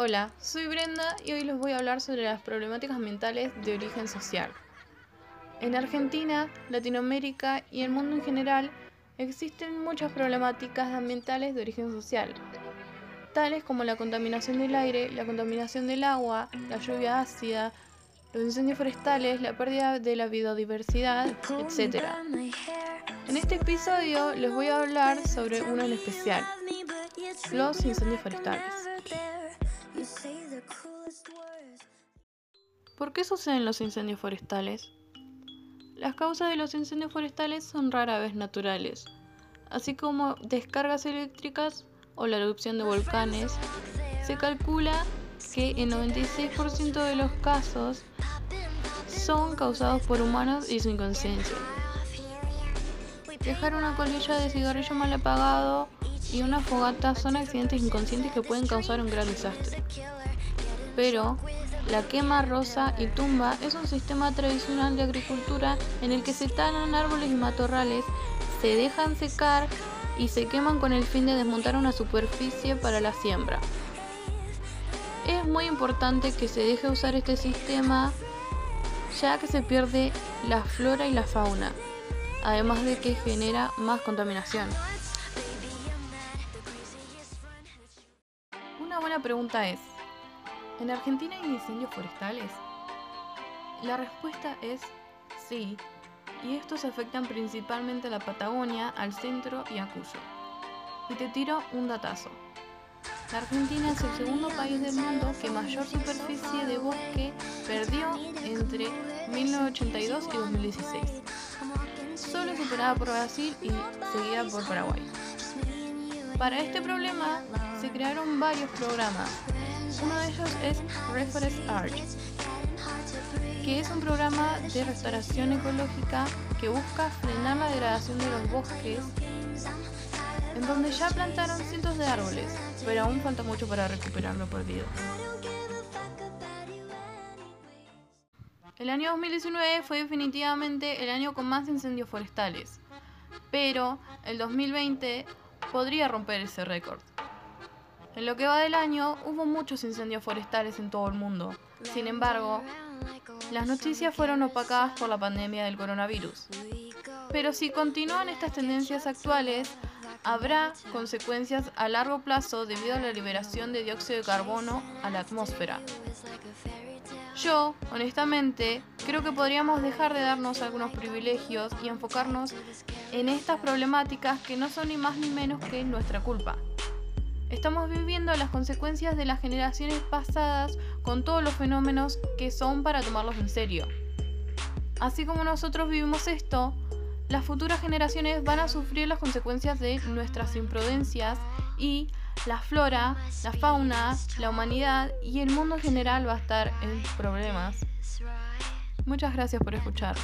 Hola, soy Brenda y hoy les voy a hablar sobre las problemáticas ambientales de origen social. En Argentina, Latinoamérica y el mundo en general existen muchas problemáticas ambientales de origen social, tales como la contaminación del aire, la contaminación del agua, la lluvia ácida, los incendios forestales, la pérdida de la biodiversidad, etc. En este episodio les voy a hablar sobre uno en especial, los incendios forestales. ¿Por qué suceden los incendios forestales? Las causas de los incendios forestales son rara vez naturales, así como descargas eléctricas o la erupción de volcanes. Se calcula que el 96% de los casos son causados por humanos y su inconsciencia. Dejar una colilla de cigarrillo mal apagado y una fogata son accidentes inconscientes que pueden causar un gran desastre. Pero la quema rosa y tumba es un sistema tradicional de agricultura en el que se talan árboles y matorrales, se dejan secar y se queman con el fin de desmontar una superficie para la siembra. Es muy importante que se deje usar este sistema ya que se pierde la flora y la fauna, además de que genera más contaminación. Una buena pregunta es, ¿en Argentina hay incendios forestales? La respuesta es sí, y estos afectan principalmente a la Patagonia, al centro y a Cuyo. Y te tiro un datazo. La Argentina es el segundo país del mundo que mayor superficie de bosque perdió entre 1982 y 2016, solo superada por Brasil y seguida por Paraguay. Para este problema se crearon varios programas. Uno de ellos es Reforest Arch, que es un programa de restauración ecológica que busca frenar la degradación de los bosques, en donde ya plantaron cientos de árboles, pero aún falta mucho para recuperar lo perdido. El año 2019 fue definitivamente el año con más incendios forestales, pero el 2020 podría romper ese récord. En lo que va del año hubo muchos incendios forestales en todo el mundo. Sin embargo, las noticias fueron opacadas por la pandemia del coronavirus. Pero si continúan estas tendencias actuales, habrá consecuencias a largo plazo debido a la liberación de dióxido de carbono a la atmósfera. Yo, honestamente, creo que podríamos dejar de darnos algunos privilegios y enfocarnos en estas problemáticas que no son ni más ni menos que nuestra culpa. Estamos viviendo las consecuencias de las generaciones pasadas con todos los fenómenos que son para tomarlos en serio. Así como nosotros vivimos esto, las futuras generaciones van a sufrir las consecuencias de nuestras imprudencias y la flora, la fauna, la humanidad y el mundo en general va a estar en problemas. Muchas gracias por escuchar.